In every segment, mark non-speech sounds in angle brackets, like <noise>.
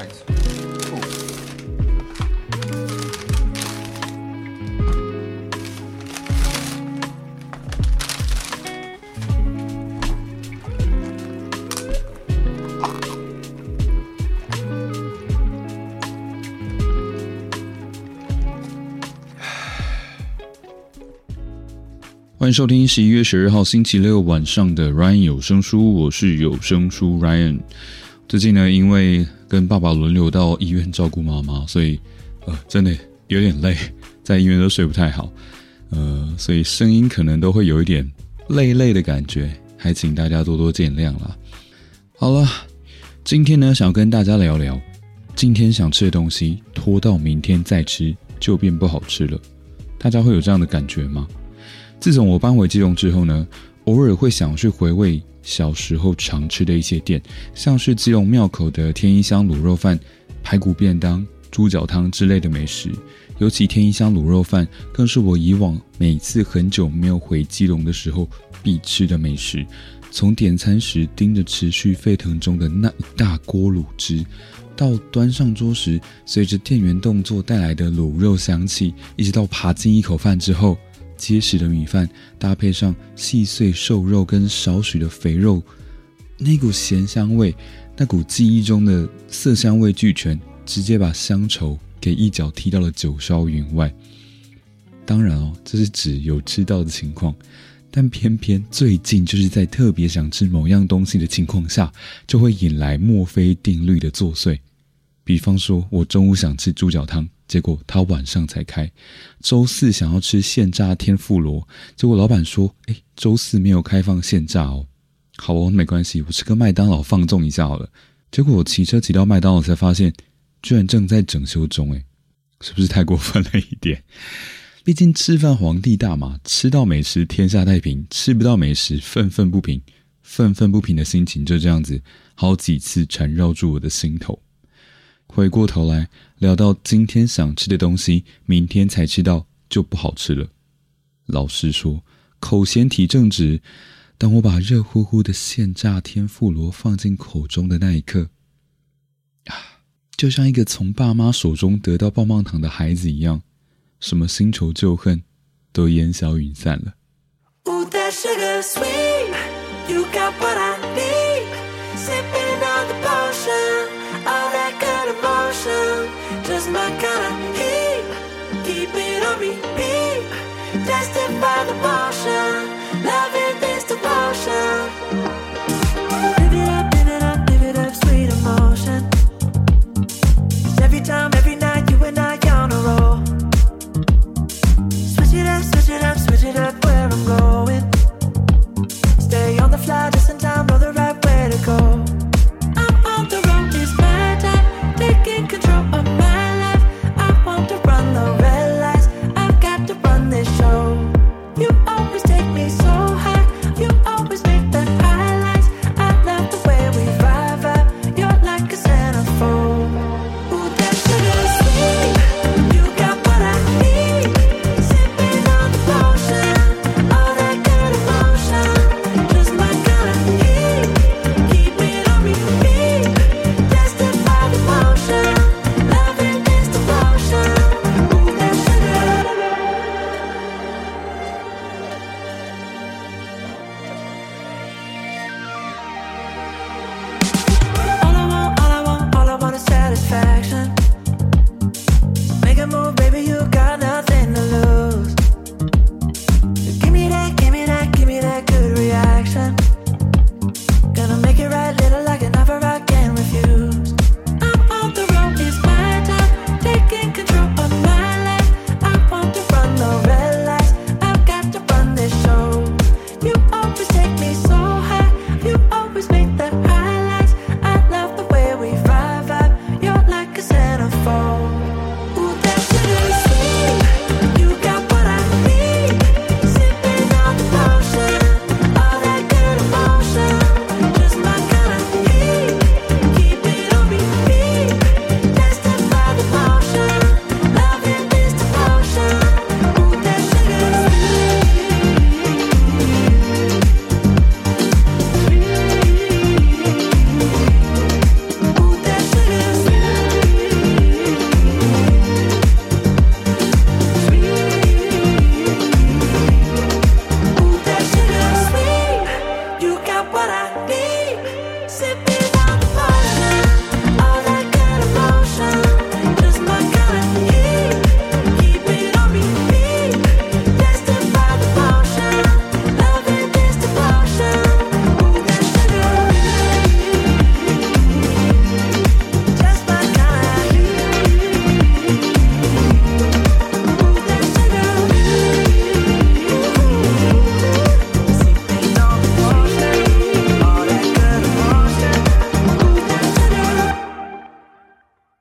<sighs> 欢迎收听十一月十二号星期六晚上的 Ryan 有声书，我是有声书 Ryan。最近呢，因为跟爸爸轮流到医院照顾妈妈，所以呃，真的有点累，<laughs> 在医院都睡不太好，呃，所以声音可能都会有一点累累的感觉，还请大家多多见谅啦。好了，今天呢，想跟大家聊聊，今天想吃的东西拖到明天再吃就变不好吃了，大家会有这样的感觉吗？自从我搬回基隆之后呢，偶尔会想去回味小时候常吃的一些店，像是基隆庙口的天一香卤肉饭、排骨便当、猪脚汤之类的美食。尤其天一香卤肉饭，更是我以往每次很久没有回基隆的时候必吃的美食。从点餐时盯着持续沸腾中的那一大锅卤汁，到端上桌时随着店员动作带来的卤肉香气，一直到扒进一口饭之后。结实的米饭搭配上细碎瘦肉跟少许的肥肉，那股咸香味，那股记忆中的色香味俱全，直接把乡愁给一脚踢到了九霄云外。当然哦，这是指有吃到的情况，但偏偏最近就是在特别想吃某样东西的情况下，就会引来墨菲定律的作祟。比方说，我中午想吃猪脚汤。结果他晚上才开，周四想要吃现炸天妇罗，结果老板说：“哎，周四没有开放现炸哦。”好哦，没关系，我吃个麦当劳放纵一下好了。结果我骑车骑到麦当劳才发现，居然正在整修中，哎，是不是太过分了一点？<laughs> 毕竟吃饭皇帝大嘛，吃到美食天下太平，吃不到美食愤愤不平，愤愤不平的心情就这样子好几次缠绕住我的心头。回过头来聊到今天想吃的东西，明天才吃到就不好吃了。老实说，口嫌体正直。当我把热乎乎的现炸天妇罗放进口中的那一刻，啊，就像一个从爸妈手中得到棒棒糖的孩子一样，什么新仇旧恨都烟消云散了。Justify the portion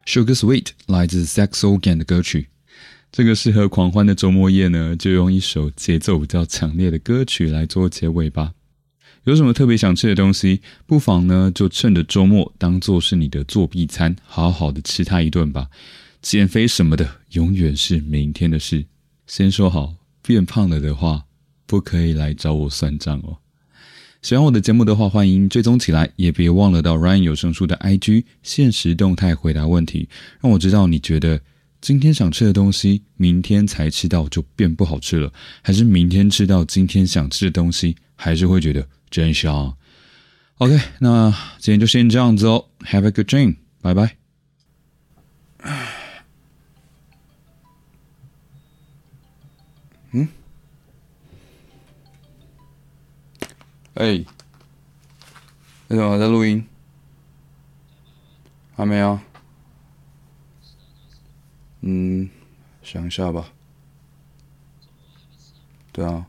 Sugar Sweet 来自 Saxogan 的歌曲。这个适合狂欢的周末夜呢，就用一首节奏比较强烈的歌曲来做结尾吧。有什么特别想吃的东西，不妨呢就趁着周末当做是你的作弊餐，好好的吃它一顿吧。减肥什么的，永远是明天的事。先说好，变胖了的话，不可以来找我算账哦。喜欢我的节目的话，欢迎追踪起来，也别忘了到 Ryan 有声书的 IG 现实动态回答问题，让我知道你觉得今天想吃的东西，明天才吃到就变不好吃了，还是明天吃到今天想吃的东西，还是会觉得真香。OK，那今天就先这样子哦，Have a good dream，拜拜。<sighs> <sighs> 哎，为什么在录音？还没有？嗯，想一下吧。对啊。